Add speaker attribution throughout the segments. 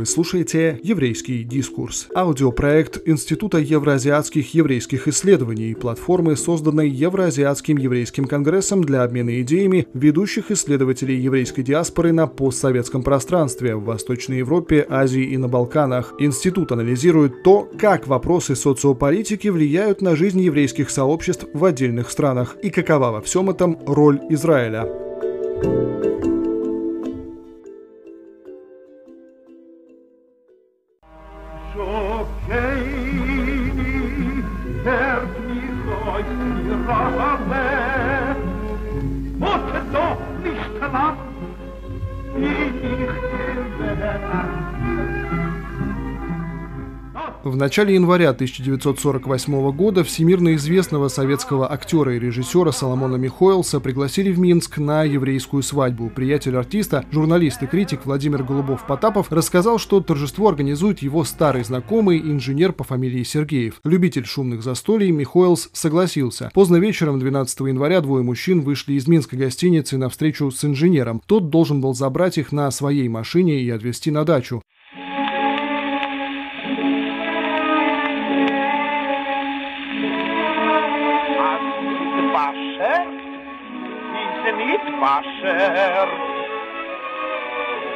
Speaker 1: Вы слушаете «Еврейский дискурс» – аудиопроект Института евроазиатских еврейских исследований, платформы, созданной Евроазиатским еврейским конгрессом для обмена идеями ведущих исследователей еврейской диаспоры на постсоветском пространстве в Восточной Европе, Азии и на Балканах. Институт анализирует то, как вопросы социополитики влияют на жизнь еврейских сообществ в отдельных странах и какова во всем этом роль Израиля. В начале января 1948 года всемирно известного советского актера и режиссера Соломона Михоэлса пригласили в Минск на еврейскую свадьбу. Приятель артиста, журналист и критик Владимир Голубов-Потапов рассказал, что торжество организует его старый знакомый инженер по фамилии Сергеев. Любитель шумных застолий Михоэлс согласился. Поздно вечером 12 января двое мужчин вышли из минской гостиницы на встречу с инженером. Тот должен был забрать их на своей машине и отвезти на дачу.
Speaker 2: wird wascher.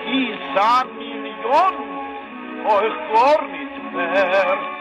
Speaker 2: Ich sah Millionen euch gar nicht mehr.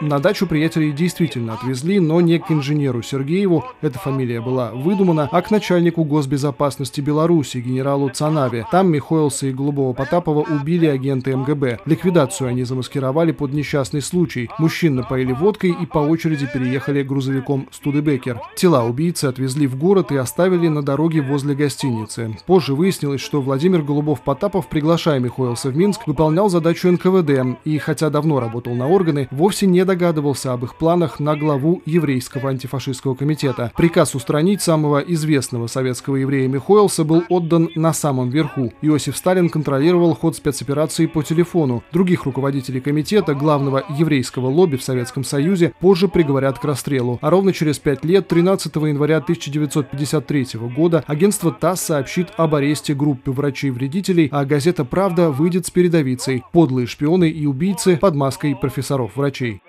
Speaker 1: На дачу приятелей действительно отвезли, но не к инженеру Сергееву, эта фамилия была выдумана, а к начальнику госбезопасности Беларуси, генералу Цанаве. Там Михоэлса и Голубого Потапова убили агенты МГБ. Ликвидацию они замаскировали под несчастный случай. Мужчин напоили водкой и по очереди переехали грузовиком Студебекер. Тела убийцы отвезли в город и оставили на дороге возле гостиницы. Позже выяснилось, что Владимир Голубов-Потапов, приглашая Михоэлса в Минск, выполнял задачу НКВД и, хотя давно работал на органы, вовсе не догадывался об их планах на главу еврейского антифашистского комитета. Приказ устранить самого известного советского еврея Михоэлса был отдан на самом верху. Иосиф Сталин контролировал ход спецоперации по телефону. Других руководителей комитета, главного еврейского лобби в Советском Союзе, позже приговорят к расстрелу. А ровно через пять лет, 13 января 1953 года, агентство ТАСС сообщит об аресте группы врачей-вредителей, а газета «Правда» выйдет с передовицей «Подлые шпионы и убийцы под маской профессоров-врачей».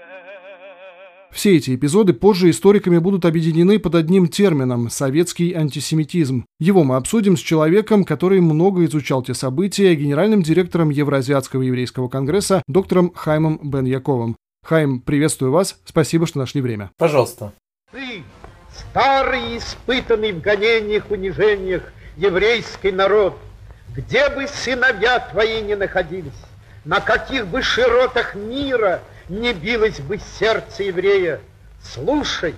Speaker 1: Все эти эпизоды позже историками будут объединены под одним термином – советский антисемитизм. Его мы обсудим с человеком, который много изучал те события, генеральным директором Евроазиатского еврейского конгресса доктором Хаймом Бен Яковым. Хайм, приветствую вас, спасибо, что нашли время.
Speaker 3: Пожалуйста.
Speaker 2: Ты, старый, испытанный в гонениях, унижениях, еврейский народ, где бы сыновья твои не находились, на каких бы широтах мира – не билось бы сердце еврея. Слушай,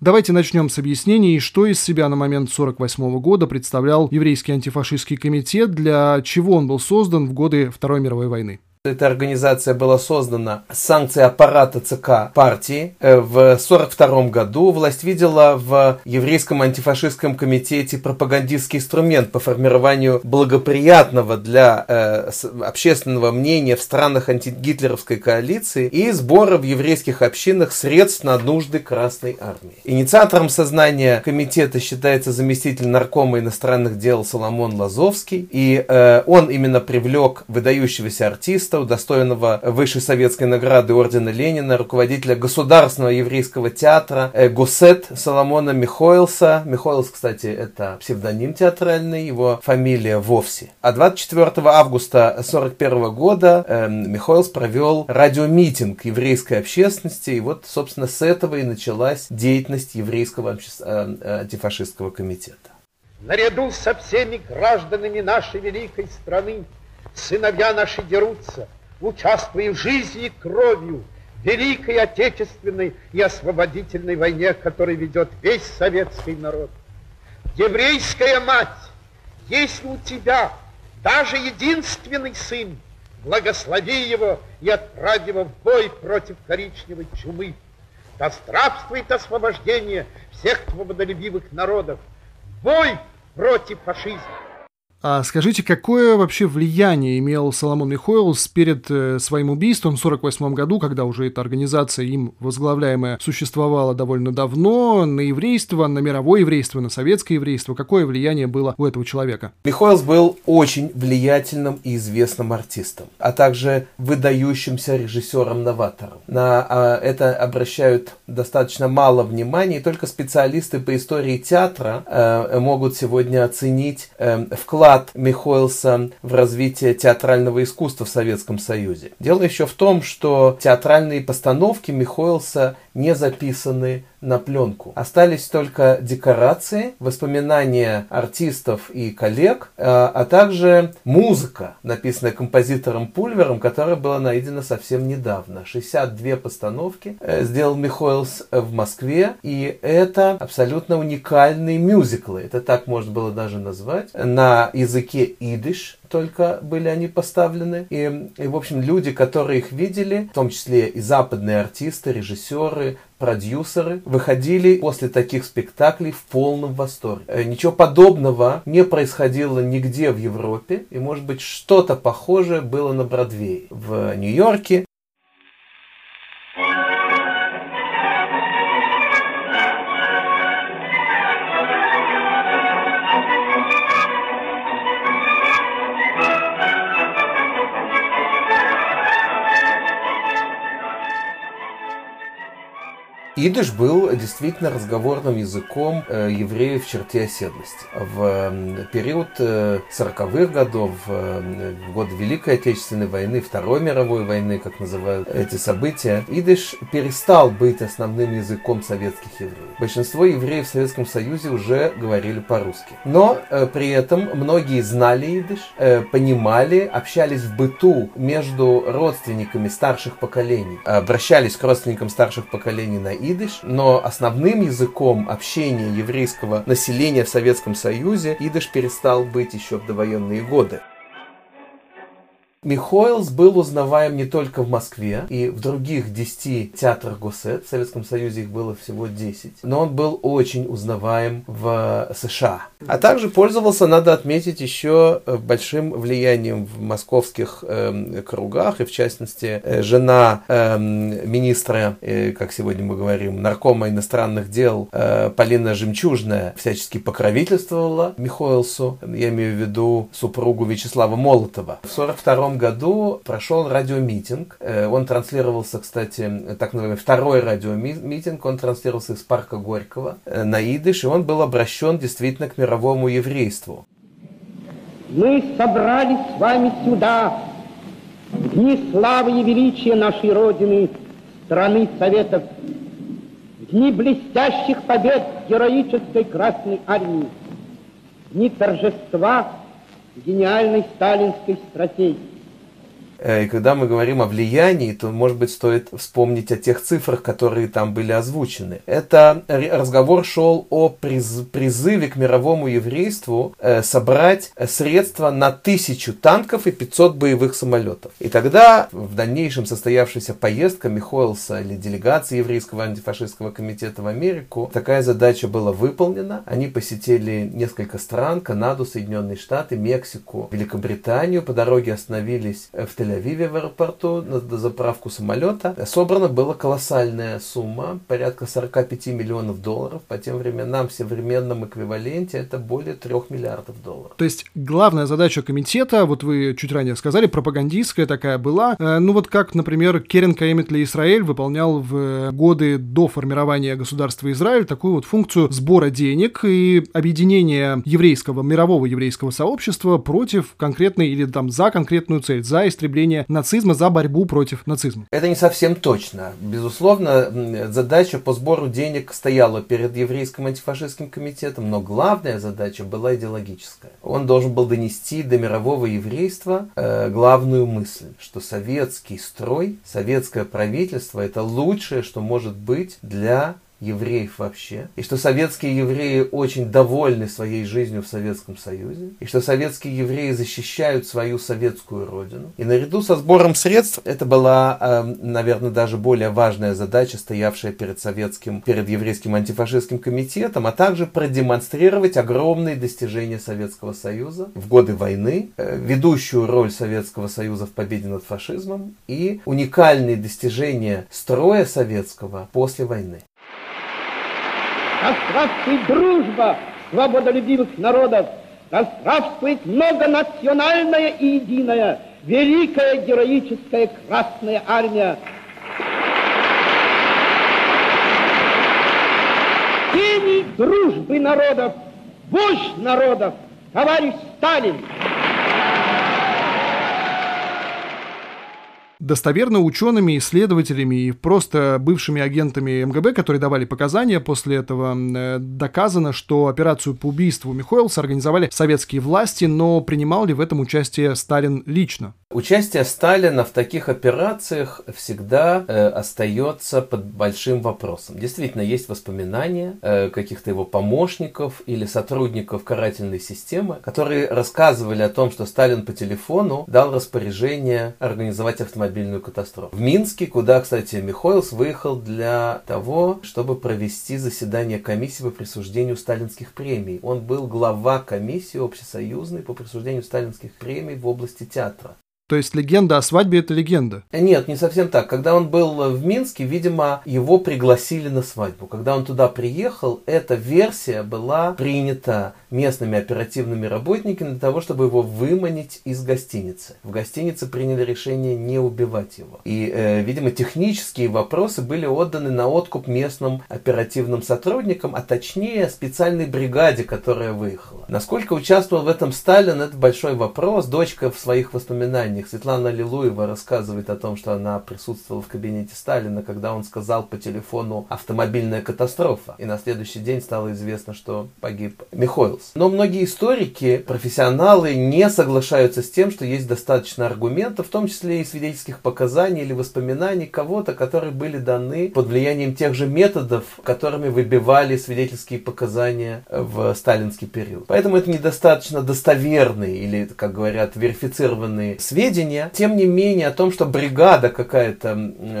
Speaker 1: Давайте начнем с объяснений, что из себя на момент 1948 года представлял еврейский антифашистский комитет, для чего он был создан в годы Второй мировой войны.
Speaker 3: Эта организация была создана с санкцией аппарата ЦК партии. Э, в 1942 году власть видела в еврейском антифашистском комитете пропагандистский инструмент по формированию благоприятного для э, общественного мнения в странах антигитлеровской коалиции и сбора в еврейских общинах средств на нужды Красной Армии. Инициатором сознания комитета считается заместитель наркома иностранных дел Соломон Лазовский, и э, он именно привлек выдающегося артиста артиста, удостоенного высшей советской награды Ордена Ленина, руководителя Государственного еврейского театра э, Гусет Соломона Михоэлса. Михоэлс, кстати, это псевдоним театральный, его фамилия вовсе. А 24 августа 1941 года э, Михоэлс провел радиомитинг еврейской общественности, и вот, собственно, с этого и началась деятельность еврейского э, антифашистского комитета.
Speaker 2: Наряду со всеми гражданами нашей великой страны сыновья наши дерутся, участвуя в жизни кровью великой отечественной и освободительной войне, которую ведет весь советский народ. Еврейская мать, если у тебя даже единственный сын, благослови его и отправь его в бой против коричневой чумы. Да здравствует освобождение всех свободолюбивых народов. Бой против фашизма.
Speaker 1: А скажите, какое вообще влияние имел Соломон Михоэлс перед э, своим убийством в 1948 году, когда уже эта организация, им возглавляемая, существовала довольно давно, на еврейство, на мировое еврейство, на советское еврейство? Какое влияние было у этого человека?
Speaker 3: Михоэлс был очень влиятельным и известным артистом, а также выдающимся режиссером-новатором. На а, это обращают достаточно мало внимания, и только специалисты по истории театра э, могут сегодня оценить э, вклад вклад Михоэлса в развитие театрального искусства в Советском Союзе. Дело еще в том, что театральные постановки Михоэлса не записаны на пленку. Остались только декорации, воспоминания артистов и коллег, э, а также музыка, написанная композитором Пульвером, которая была найдена совсем недавно. 62 постановки э, сделал Михоэлс в Москве, и это абсолютно уникальные мюзиклы, это так можно было даже назвать, на языке идиш, только были они поставлены. И, и, в общем, люди, которые их видели, в том числе и западные артисты, режиссеры, продюсеры, выходили после таких спектаклей в полном восторге. Э, ничего подобного не происходило нигде в Европе, и, может быть, что-то похожее было на Бродвее. В Нью-Йорке Идыш был действительно разговорным языком э, евреев в черте оседлости. В период 40-х э, годов, э, в год Великой Отечественной войны, Второй мировой войны, как называют эти события, идыш перестал быть основным языком советских евреев. Большинство евреев в Советском Союзе уже говорили по-русски. Но при этом многие знали идыш, понимали, общались в быту между родственниками старших поколений, обращались к родственникам старших поколений на идыш, идыш, но основным языком общения еврейского населения в Советском Союзе идыш перестал быть еще в довоенные годы. Михоэлс был узнаваем не только в Москве и в других 10 театрах Гусет, в Советском Союзе их было всего 10, но он был очень узнаваем в США. А также пользовался, надо отметить, еще э, большим влиянием в московских э, кругах, и в частности, э, жена э, министра, э, как сегодня мы говорим, наркома иностранных дел э, Полина Жемчужная всячески покровительствовала Михоэлсу, я имею в виду супругу Вячеслава Молотова. В 42 году прошел радиомитинг. Э, он транслировался, кстати, так называемый второй радиомитинг, он транслировался из парка Горького э, на идыш, и он был обращен действительно к мировому еврейству.
Speaker 2: Мы собрались с вами сюда, в дни славы и величия нашей Родины, страны Советов, в дни блестящих побед героической Красной Армии, в дни торжества гениальной сталинской стратегии.
Speaker 3: Э, и когда мы говорим о влиянии, то, может быть, стоит вспомнить о тех цифрах, которые там были озвучены. Это разговор шел о приз призыве к мировому еврейству э, собрать средства на тысячу танков и 500 боевых самолетов. И тогда в дальнейшем состоявшаяся поездка Михоэлса или делегации еврейского антифашистского комитета в Америку, такая задача была выполнена. Они посетили несколько стран, Канаду, Соединенные Штаты, Мексику, Великобританию. По дороге остановились в Тель Тель-Авиве в аэропорту на заправку самолета. Собрана была колоссальная сумма, порядка 45 миллионов долларов. По тем временам, в современном эквиваленте, это более 3 миллиардов долларов.
Speaker 1: То есть главная задача комитета, вот вы чуть ранее сказали, пропагандистская такая была. Э, ну вот как, например, Керен Каэмитли Израиль выполнял в годы до формирования государства Израиль такую вот функцию сбора денег и объединения еврейского, мирового еврейского сообщества против конкретной или там за конкретную цель, за истребление укрепления нацизма, за борьбу против нацизма.
Speaker 3: Это не совсем точно. Безусловно, задача по сбору денег стояла перед еврейским антифашистским комитетом, но главная задача была идеологическая. Он должен был донести до мирового еврейства э, главную мысль, что советский строй, советское правительство это лучшее, что может быть для евреев вообще, и что советские евреи очень довольны своей жизнью в Советском Союзе, и что советские евреи защищают свою советскую родину. И наряду со сбором средств это была, эм, наверное, даже более важная задача, стоявшая перед советским, перед еврейским антифашистским комитетом, а также продемонстрировать огромные достижения Советского Союза в годы войны, э, ведущую роль Советского Союза в победе над фашизмом и уникальные достижения строя советского после войны.
Speaker 2: Здравствует дружба свободолюбивых народов! Да здравствует многонациональная и единая, великая героическая Красная Армия! Гений дружбы народов, вождь народов, товарищ Сталин!
Speaker 1: Достоверно учеными, исследователями и просто бывшими агентами МГБ, которые давали показания после этого, э, доказано, что операцию по убийству Михоэлса организовали советские власти, но принимал ли в этом участие Сталин лично?
Speaker 3: Участие Сталина в таких операциях всегда э, остается под большим вопросом. Действительно, есть воспоминания э, каких-то его помощников или сотрудников карательной системы, которые рассказывали о том, что Сталин по телефону дал распоряжение организовать автомобильную катастрофу. В Минске, куда, кстати, Михоэлс выехал для того, чтобы провести заседание комиссии по присуждению сталинских премий. Он был глава комиссии общесоюзной по присуждению сталинских премий в области театра.
Speaker 1: То есть легенда о свадьбе – это легенда?
Speaker 3: Нет, не совсем так. Когда он был в Минске, видимо, его пригласили на свадьбу. Когда он туда приехал, эта версия была принята местными оперативными работниками для того, чтобы его выманить из гостиницы. В гостинице приняли решение не убивать его. И, э, видимо, технические вопросы были отданы на откуп местным оперативным сотрудникам, а точнее специальной бригаде, которая выехала. Насколько участвовал в этом Сталин, это большой вопрос. Дочка в своих воспоминаниях них. Светлана Лилуева рассказывает о том, что она присутствовала в кабинете Сталина, когда он сказал по телефону «автомобильная катастрофа». И на следующий день стало известно, что погиб Михоэлс. Но многие историки, профессионалы не соглашаются с тем, что есть достаточно аргументов, в том числе и свидетельских показаний или воспоминаний кого-то, которые были даны под влиянием тех же методов, которыми выбивали свидетельские показания в сталинский период. Поэтому это недостаточно достоверные или, как говорят, верифицированные сведения, сведения, тем не менее, о том, что бригада какая-то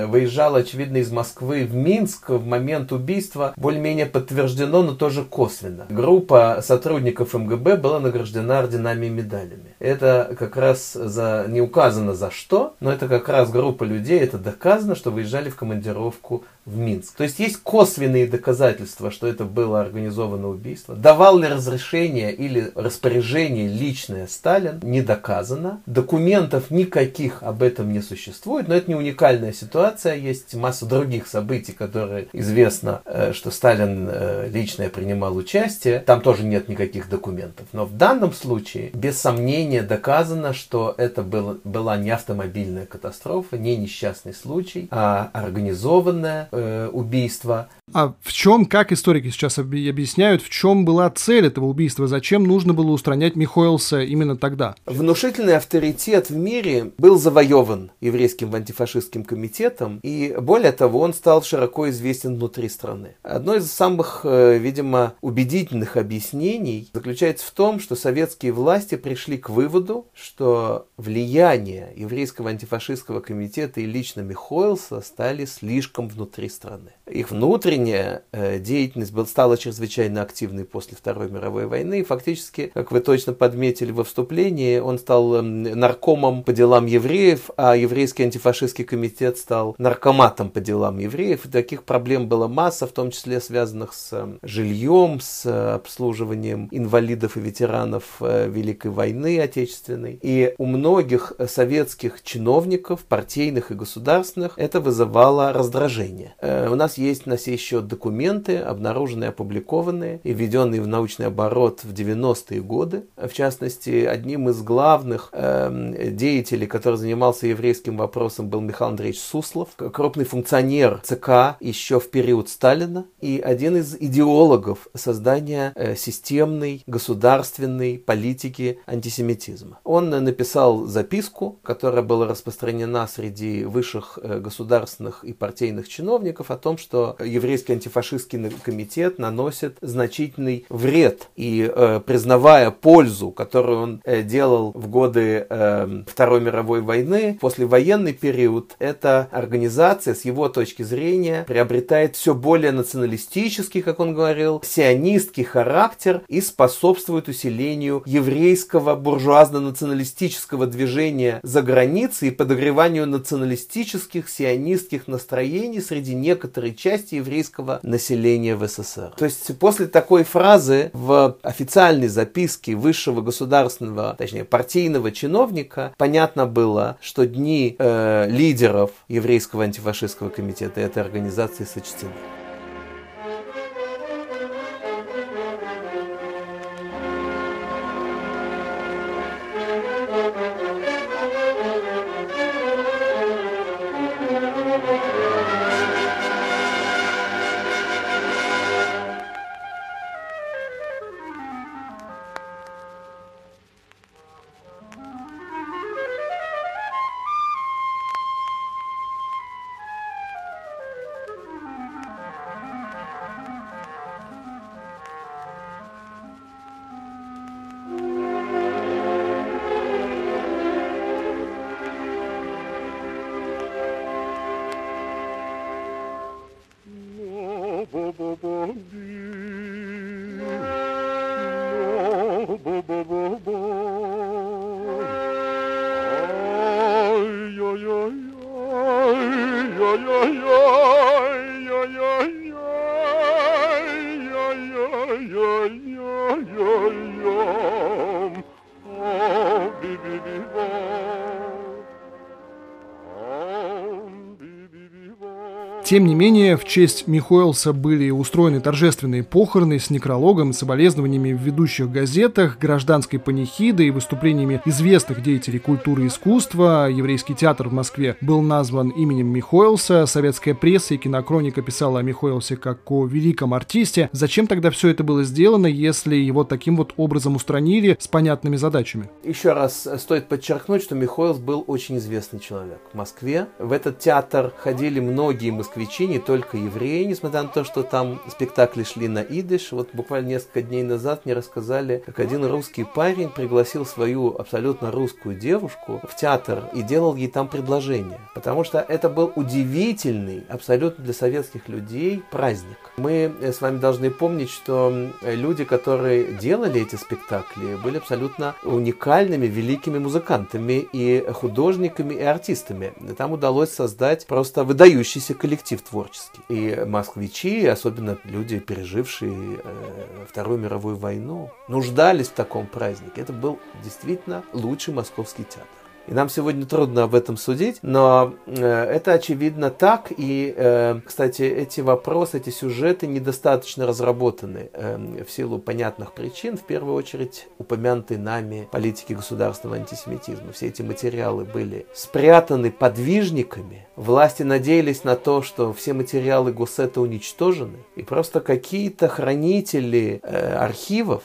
Speaker 3: выезжала, очевидно, из Москвы в Минск в момент убийства, более-менее подтверждено, но тоже косвенно. Группа сотрудников МГБ была награждена орденами и медалями. Это как раз за, не указано за что, но это как раз группа людей, это доказано, что выезжали в командировку в Минск. То есть есть косвенные доказательства, что это было организовано убийство. Давал ли разрешение или распоряжение личное Сталин, не доказано. Документов никаких об этом не существует, но это не уникальная ситуация. Есть масса других событий, которые известно, э, что Сталин э, лично принимал участие. Там тоже нет никаких документов. Но в данном случае, без сомнения, доказано, что это было, была не автомобильная катастрофа, не несчастный случай, а организованная э, убийства.
Speaker 1: А в чем, как историки сейчас объясняют, в чем была цель этого убийства? Зачем нужно было устранять Михоэлса именно тогда?
Speaker 3: Внушительный авторитет в мире был завоеван еврейским антифашистским комитетом, и более того, он стал широко известен внутри страны. Одно из самых, э, видимо, убедительных объяснений заключается в том, что советские власти пришли к выводу, что влияние еврейского антифашистского комитета и лично Михоэлса стали слишком внутри страны. Их внутренняя э, деятельность стала чрезвычайно активной после Второй мировой войны. Фактически, как вы точно подметили во вступлении, он стал э, наркомом по делам евреев, а еврейский антифашистский комитет стал наркоматом по делам евреев. И таких проблем была масса, в том числе связанных с э, жильем, с э, обслуживанием инвалидов и ветеранов э, Великой войны Отечественной. И у многих советских чиновников, партийных и государственных, это вызывало раздражение. У нас есть на сей счет документы, обнаруженные, опубликованные и введенные в научный оборот в 90-е годы. В частности, одним из главных э, деятелей, который занимался еврейским вопросом, был Михаил Андреевич Суслов, крупный функционер ЦК еще в период Сталина и один из идеологов создания э, системной государственной политики антисемитизма. Он написал записку, которая была распространена среди высших э, государственных и партийных чиновников о том, что еврейский еврейский антифашистский комитет наносит значительный вред. И э, признавая пользу, которую он э, делал в годы э, Второй мировой войны, после военный период эта организация, с его точки зрения, приобретает все более националистический, как он говорил, сионистский характер и способствует усилению еврейского буржуазно-националистического движения за границей и подогреванию националистических сионистских настроений среди некоторой части еврейского населения в СССР. То есть после такой фразы в официальной записке высшего государственного, точнее партийного чиновника понятно было, что дни э, лидеров еврейского антифашистского комитета этой организации сочтены.
Speaker 1: Тем не менее, в честь Михоэлса были устроены торжественные похороны с некрологом соболезнованиями в ведущих газетах, гражданской панихидой и выступлениями известных деятелей культуры и искусства. Еврейский театр в Москве был назван именем Михоэлса. Советская пресса и кинокроника писала о Михоэлсе как о великом артисте. Зачем тогда все это было сделано, если его таким вот образом устранили с понятными задачами?
Speaker 3: Еще раз стоит подчеркнуть, что Михоэлс был очень известный человек в Москве. В этот театр ходили многие москвичи москвичи, не только евреи, несмотря на то, что там спектакли шли на идыш. Вот буквально несколько дней назад мне рассказали, как один русский парень пригласил свою абсолютно русскую девушку в театр и делал ей там предложение. Потому что это был удивительный, абсолютно для советских людей праздник. Мы с вами должны помнить, что люди, которые делали эти спектакли, были абсолютно уникальными, великими музыкантами и художниками, и артистами. Там удалось создать просто выдающийся коллектив коллектив творческий. И москвичи, особенно люди, пережившие э, Вторую мировую войну, нуждались в таком празднике. Это был действительно лучший московский театр. И нам сегодня трудно об этом судить, но э, это очевидно так. И, э, кстати, эти вопросы, эти сюжеты недостаточно разработаны э, в силу понятных причин. В первую очередь, упомянутые нами политики государственного антисемитизма. Все эти материалы были спрятаны подвижниками. Власти надеялись на то, что все материалы Госсета уничтожены. И просто какие-то хранители архивов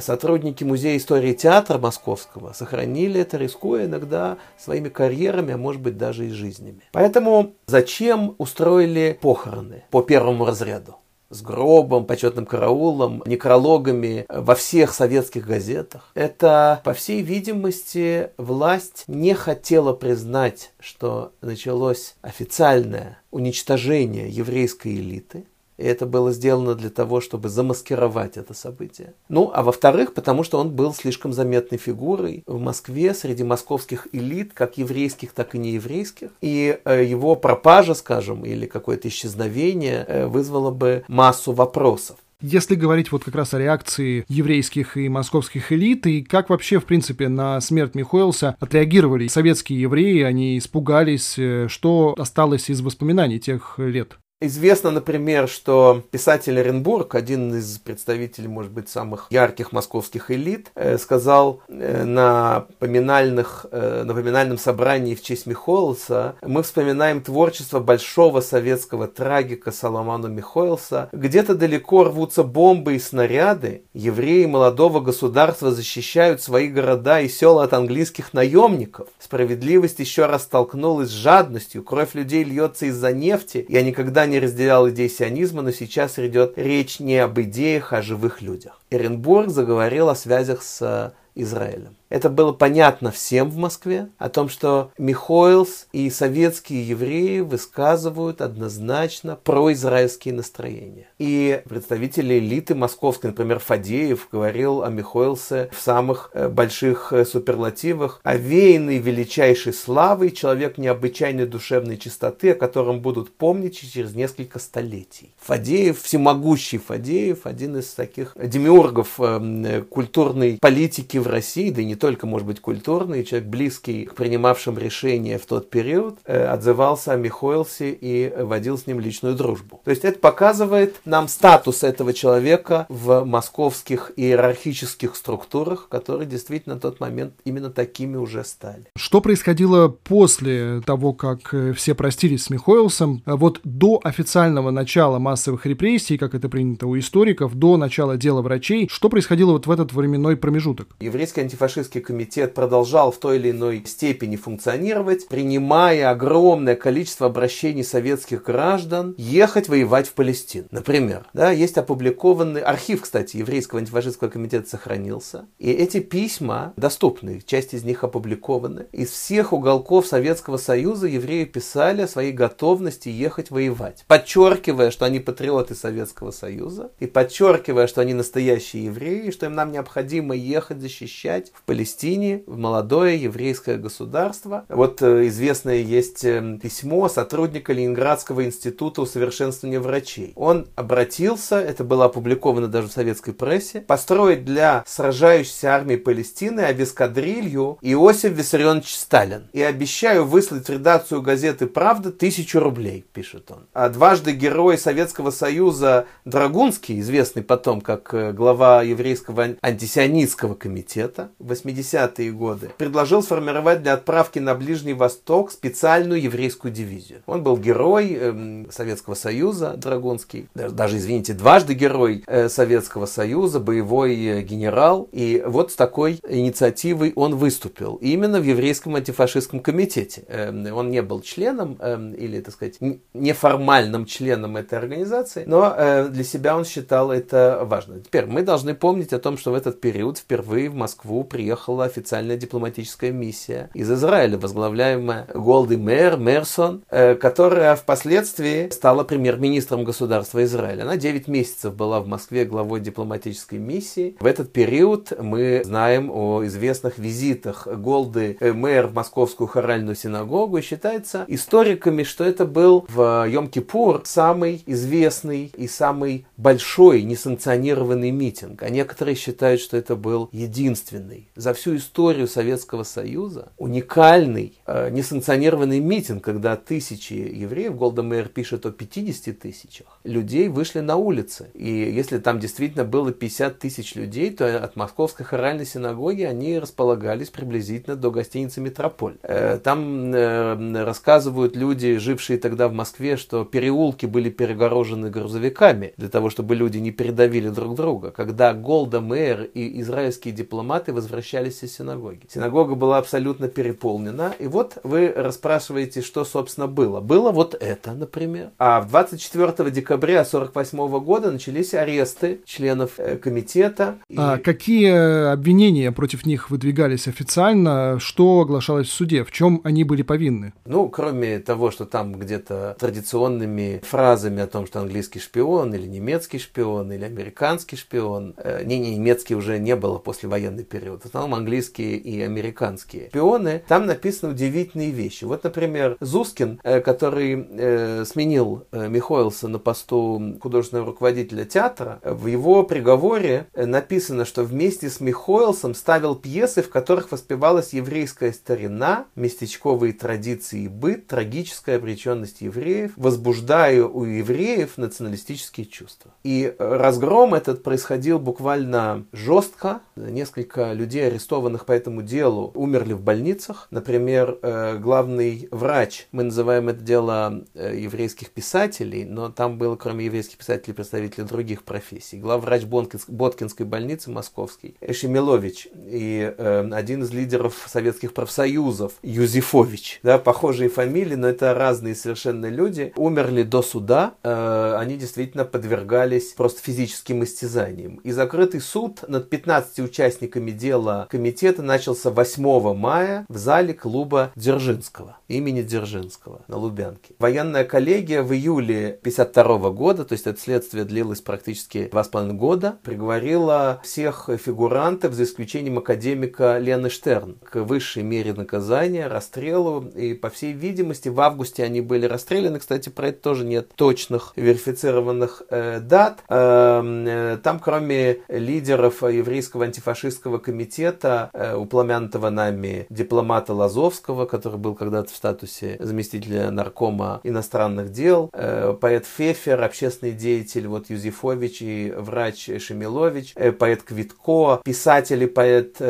Speaker 3: сотрудники Музея истории театра Московского сохранили это, рискуя иногда своими карьерами, а может быть даже и жизнями. Поэтому зачем устроили похороны по первому разряду? с гробом, почетным караулом, некрологами во всех советских газетах. Это, по всей видимости, власть не хотела признать, что началось официальное уничтожение еврейской элиты, и это было сделано для того, чтобы замаскировать это событие. Ну, а во-вторых, потому что он был слишком заметной фигурой в Москве среди московских элит, как еврейских, так и нееврейских. И э, его пропажа, скажем, или какое-то исчезновение э, вызвало бы массу вопросов.
Speaker 1: Если говорить вот как раз о реакции еврейских и московских элит, и как вообще, в принципе, на смерть Михоэлса отреагировали советские евреи, они испугались, э, что осталось из воспоминаний тех лет?
Speaker 3: Известно, например, что писатель Оренбург, один из представителей, может быть, самых ярких московских элит, э, сказал э, на, поминальных, э, на поминальном собрании в честь Михоэлса, мы вспоминаем творчество большого советского трагика Соломона Михоэлса. Где-то далеко рвутся бомбы и снаряды, евреи молодого государства защищают свои города и села от английских наемников. Справедливость еще раз столкнулась с жадностью, кровь людей льется из-за нефти, я никогда не не разделял идей сионизма, но сейчас идет речь не об идеях, а о живых людях. Эренбург заговорил о связях с Израилем. Это было понятно всем в Москве, о том, что Михоэлс и советские евреи высказывают однозначно произраильские настроения. И представители элиты московской, например, Фадеев, говорил о Михоэлсе в самых э, больших э, суперлативах, овеянный величайшей славой, человек необычайной душевной чистоты, о котором будут помнить через несколько столетий. Фадеев, всемогущий Фадеев, один из таких демиургов э, культурной политики в России, да и не только, может быть, культурный, человек близкий к принимавшим решения в тот период, э, отзывался о Михоэлсе и водил с ним личную дружбу. То есть это показывает нам статус этого человека в московских иерархических структурах, которые действительно на тот момент именно такими уже стали.
Speaker 1: Что происходило после того, как э, все простились с Михоэлсом? Вот до официального начала массовых репрессий, как это принято у историков, до начала дела врачей, что происходило вот в этот временной промежуток?
Speaker 3: Еврейский антифашистский Нюрнбергский комитет продолжал в той или иной степени функционировать, принимая огромное количество обращений советских граждан ехать воевать в Палестину. Например, да, есть опубликованный архив, кстати, еврейского антифашистского комитета сохранился. И эти письма доступны, часть из них опубликованы. Из всех уголков Советского Союза евреи писали о своей готовности ехать воевать, подчеркивая, что они патриоты Советского Союза, и подчеркивая, что они настоящие евреи, и что им нам необходимо ехать защищать в Палестину Палестине, в молодое еврейское государство. Вот э, известное есть э, письмо сотрудника Ленинградского института усовершенствования врачей. Он обратился, это было опубликовано даже в советской прессе, построить для сражающейся армии Палестины авескадрилью Иосиф Виссарионович Сталин. И обещаю выслать в редакцию газеты «Правда» тысячу рублей, пишет он. А дважды герой Советского Союза Драгунский, известный потом как э, глава еврейского антисионистского комитета, 80 80-е годы, предложил сформировать для отправки на Ближний Восток специальную еврейскую дивизию. Он был герой э, Советского Союза, Драгунский, даже, извините, дважды герой э, Советского Союза, боевой э, генерал. И вот с такой инициативой он выступил. Именно в еврейском антифашистском комитете. Э, он не был членом э, или, так сказать, неформальным членом этой организации, но э, для себя он считал это важно. Теперь мы должны помнить о том, что в этот период впервые в Москву приехал приехала официальная дипломатическая миссия из Израиля, возглавляемая Голды Мэр, Мерсон, э, которая впоследствии стала премьер-министром государства Израиля. Она 9 месяцев была в Москве главой дипломатической миссии. В этот период мы знаем о известных визитах Голды э, Мэр в Московскую хоральную синагогу и считается историками, что это был в Йом-Кипур самый известный и самый большой несанкционированный митинг. А некоторые считают, что это был единственный за всю историю Советского Союза уникальный э, несанкционированный митинг, когда тысячи евреев, Голда Мейер пишет о 50 тысячах, людей вышли на улицы. И если там действительно было 50 тысяч людей, то от Московской хоральной синагоги они располагались приблизительно до гостиницы «Метрополь». Э, там э, рассказывают люди, жившие тогда в Москве, что переулки были перегорожены грузовиками для того, чтобы люди не передавили друг друга. Когда Голда Мейер и израильские дипломаты возвращались возвращались из синагоги. Синагога была абсолютно переполнена. И вот вы расспрашиваете, что, собственно, было. Было вот это, например. А в 24 декабря 1948 года начались аресты членов э, комитета.
Speaker 1: И... А какие обвинения против них выдвигались официально? Что оглашалось в суде? В чем они были повинны?
Speaker 3: Ну, кроме того, что там где-то традиционными фразами о том, что английский шпион, или немецкий шпион, или американский шпион. Э, не, не, немецкий уже не было после военный период основном английские и американские шпионы, там написаны удивительные вещи. Вот, например, Зускин, э, который э, сменил э, Михоэлса на посту художественного руководителя театра, в его приговоре написано, что вместе с Михоэлсом ставил пьесы, в которых воспевалась еврейская старина, местечковые традиции и быт, трагическая обреченность евреев, возбуждая у евреев националистические чувства. И разгром этот происходил буквально жестко. Несколько людей арестованных по этому делу умерли в больницах. Например, э, главный врач, мы называем это дело э, еврейских писателей, но там было, кроме еврейских писателей, представители других профессий. Главврач Боткинской больницы московский Эшемилович и э, один из лидеров советских профсоюзов Юзефович. Да, похожие фамилии, но это разные совершенно люди. Умерли до суда, они действительно подвергались просто физическим истязаниям. И закрытый суд над 15 участниками дела комитета начался 8 мая в зале клуба Дзержинского, имени Дзержинского на Лубянке. Военная коллегия в июле 52 года, то есть это следствие длилось практически два с половиной года, приговорила всех фигурантов, за исключением академика Лены Штерн, к высшей мере наказания, расстрелу. И, по всей видимости, в августе они были расстреляны. Кстати, про это тоже нет точных верифицированных э, дат. Эм, э, там, кроме лидеров еврейского антифашистского комитета, э, упомянутого нами дипломата Лазовского, который был когда-то в статусе заместителя наркома иностранных дел, э, поэт Фефер, общественный деятель вот Юзефович и врач Шемилович, э, поэт Квитко, писатель и поэт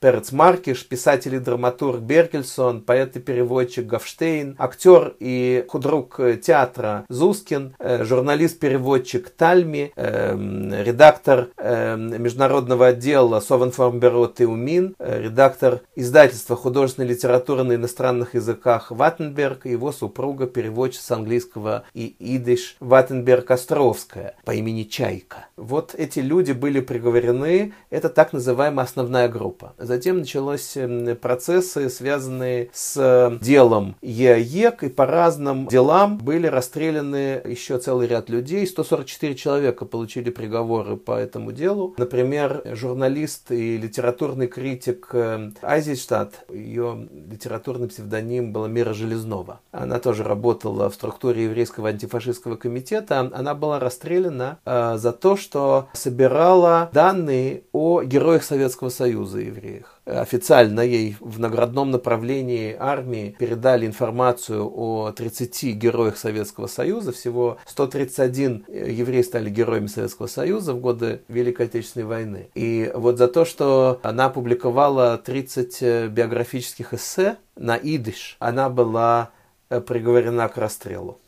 Speaker 3: Перец Маркиш, писатель и драматург Беркельсон, поэт и переводчик Гавштейн, актер и худрук театра Зускин, э, журналист-переводчик Тальми, эм, редактор эм, международного отдела Совенформбюро Теумин, э, редактор издательства художественной литературы на иностранных языках Ваттенберг и его супруга, переводчица английского и идиш Ваттенберг-Островская по имени Чайка. Вот эти люди были приговорены, это так называемая основная группа. Затем начались эм, процессы, связанные с э, делом ЕАЕК, и по разным делам были расстреляны еще целый ряд людей. 144 человека получили приговоры по этому делу. Например, журналист и литературный критик эм, Айзельштадт, ее литературный псевдоним был Мира Железнова. Она тоже работала в структуре еврейского антифашистского комитета. Она была расстреляна э, за то, что собирала данные о героях Советского Союза евреев. Официально ей в наградном направлении армии передали информацию о 30 героях Советского Союза. Всего 131 евреи стали героями Советского Союза в годы Великой Отечественной войны. И вот за то, что она опубликовала 30 биографических эссе на идиш, она была э, приговорена к расстрелу.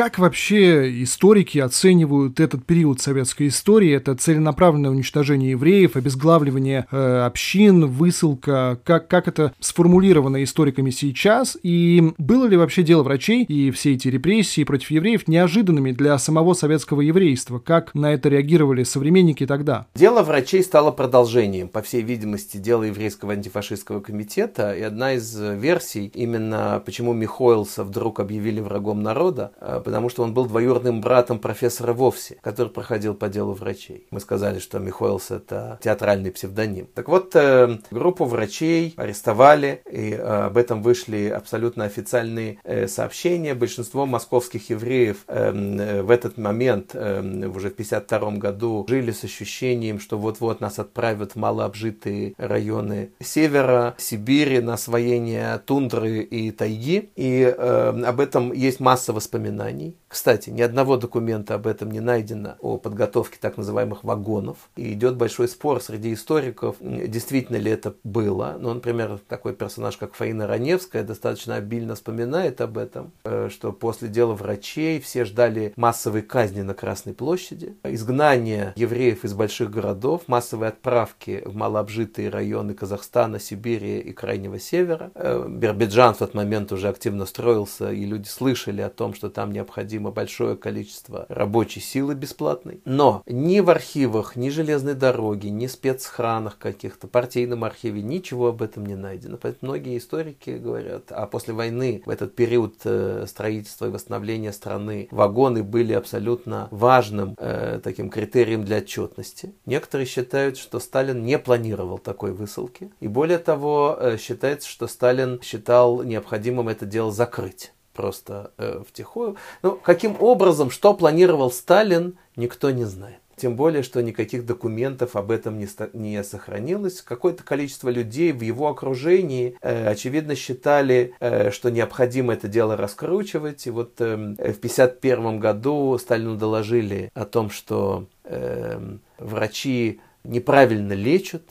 Speaker 1: Как вообще историки оценивают этот период советской истории? Это целенаправленное уничтожение евреев, обезглавливание э, общин, высылка. Как, как это сформулировано историками сейчас? И было ли вообще дело врачей и все эти репрессии против евреев неожиданными для самого советского еврейства? Как на это реагировали современники тогда?
Speaker 3: Дело врачей стало продолжением, по всей видимости, дела еврейского антифашистского комитета. И одна из версий, именно почему Михоэлса вдруг объявили врагом народа, э, потому что он был двоюродным братом профессора Вовси, который проходил по делу врачей. Мы сказали, что Михоэлс это театральный псевдоним. Так вот, э, группу врачей арестовали, и э, об этом вышли абсолютно официальные э, сообщения. Большинство московских евреев в этот момент, уже в 52 году, жили с ощущением, что вот-вот нас отправят в малообжитые районы севера, Сибири на освоение тундры и тайги. И об этом есть масса воспоминаний Allemagne Кстати, ни одного документа об этом не найдено, о подготовке так называемых вагонов. И идет большой спор среди историков, действительно ли это было. Ну, например, такой персонаж, как Фаина Раневская, достаточно обильно вспоминает об этом, э, что после дела врачей все ждали массовой казни на Красной площади, изгнание евреев из больших городов, массовые отправки в малообжитые районы Казахстана, Сибири и Крайнего Севера. Э, Биробиджан в тот момент уже активно строился, и люди слышали о том, что там необходимо необходимо большое количество рабочей силы бесплатной. Но ни в архивах, ни железной дороги, ни спецхранах каких-то, партийном архиве ничего об этом не найдено. Поэтому многие историки говорят, а после войны, в этот период э, строительства и восстановления страны, вагоны были абсолютно важным э, таким критерием для отчетности. Некоторые считают, что Сталин не планировал такой высылки. И более того, э, считается, что Сталин считал необходимым это дело закрыть просто э, втихую. Ну, каким образом, что планировал Сталин, никто не знает. Тем более, что никаких документов об этом не, не сохранилось. Какое-то количество людей в его окружении, э, очевидно, считали, э, что необходимо это дело раскручивать. И вот э, в 1951 году Сталину доложили о том, что э, врачи неправильно лечат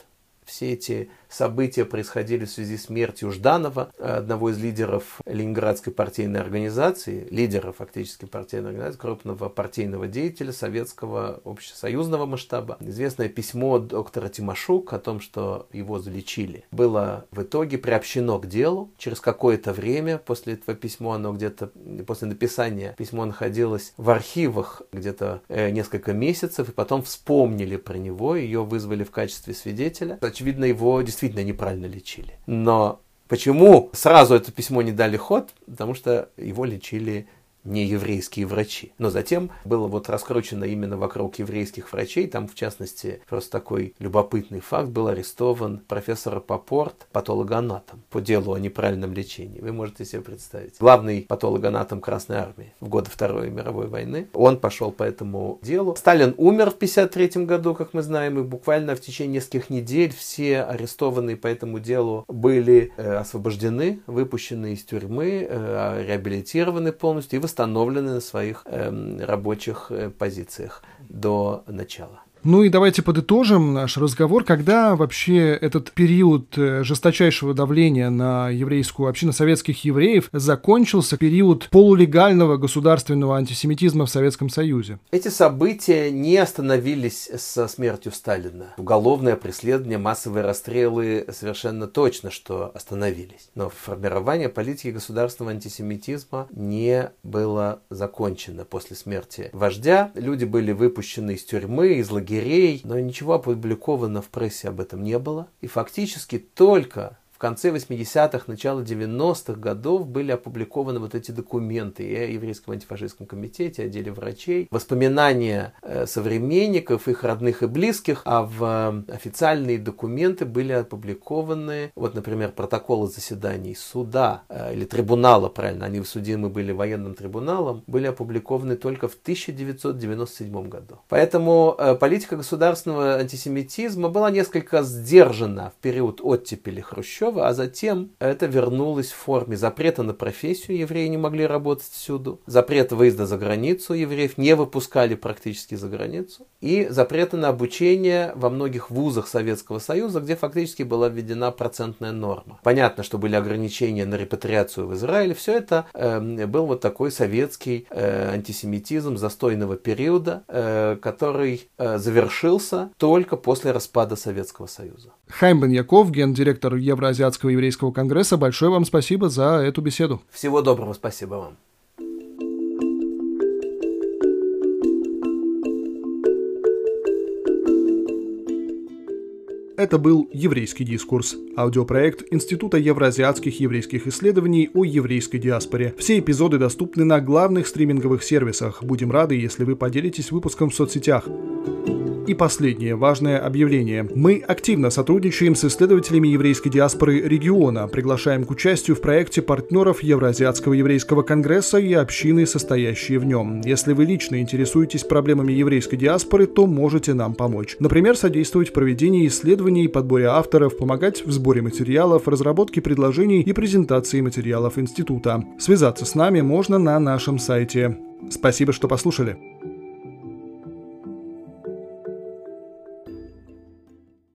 Speaker 3: все эти события происходили в связи с смертью Жданова, одного из лидеров Ленинградской партийной организации, лидера фактически партийной организации, крупного партийного деятеля советского общесоюзного масштаба. Известное письмо доктора Тимошук о том, что его залечили, было в итоге приобщено к делу. Через какое-то время после этого письма, оно где-то после написания письмо находилось в архивах где-то э, несколько месяцев, и потом вспомнили про него, ее вызвали в качестве свидетеля. Очевидно, его действительно неправильно лечили. Но почему сразу это письмо не дали ход? Потому что его лечили не еврейские врачи. Но затем было вот раскручено именно вокруг еврейских врачей. Там, в частности, просто такой любопытный факт, был арестован профессор Попорт, патологоанатом, по делу о неправильном лечении. Вы можете себе представить. Главный патологоанатом Красной Армии в годы Второй мировой войны. Он пошел по этому делу. Сталин умер в 1953 году, как мы знаем, и буквально в течение нескольких недель все арестованные по этому делу были э, освобождены, выпущены из тюрьмы, э, реабилитированы полностью и восстановлены на своих э, рабочих э, позициях до начала.
Speaker 1: Ну и давайте подытожим наш разговор. Когда вообще этот период э, жесточайшего давления на еврейскую общину советских евреев закончился, период полулегального государственного антисемитизма в Советском Союзе?
Speaker 3: Эти события не остановились со смертью Сталина. Уголовное преследование, массовые расстрелы совершенно точно, что остановились. Но формирование политики государственного антисемитизма не было закончено после смерти вождя. Люди были выпущены из тюрьмы, из лагерей лагерей, но ничего опубликовано в прессе об этом не было. И фактически только конце 80-х, начало 90-х годов были опубликованы вот эти документы и о Еврейском антифашистском комитете, о деле врачей, воспоминания э, современников, их родных и близких, а в э, официальные документы были опубликованы, вот, например, протоколы заседаний суда э, или трибунала, правильно, они судимы были военным трибуналом, были опубликованы только в 1997 году. Поэтому политика государственного антисемитизма была несколько сдержана в период оттепели Хрущева, Хрущева, а затем это вернулось в форме запрета на профессию, евреи не могли работать всюду, запрета выезда за границу, евреев не выпускали практически за границу, и запрета на обучение во многих вузах Советского Союза, где фактически была введена процентная норма. Понятно, что были ограничения на репатриацию в Израиле, все это э, был вот такой советский э, антисемитизм застойного периода, э, который э, завершился только после распада Советского Союза.
Speaker 1: Хайм Бен Яков, гендиректор Евроазиатского еврейского конгресса, большое вам спасибо за эту беседу.
Speaker 3: Всего доброго, спасибо вам.
Speaker 1: Это был «Еврейский дискурс» – аудиопроект Института евроазиатских еврейских исследований о еврейской диаспоре. Все эпизоды доступны на главных стриминговых сервисах. Будем рады, если вы поделитесь выпуском в соцсетях. И последнее важное объявление. Мы активно сотрудничаем с исследователями еврейской диаспоры региона, приглашаем к участию в проекте партнеров Евроазиатского еврейского конгресса и общины, состоящие в нем. Если вы лично интересуетесь проблемами еврейской диаспоры, то можете нам помочь. Например, содействовать в проведении исследований, подборе авторов, помогать в сборе материалов, разработке предложений и презентации материалов института. Связаться с нами можно на нашем сайте. Спасибо, что послушали.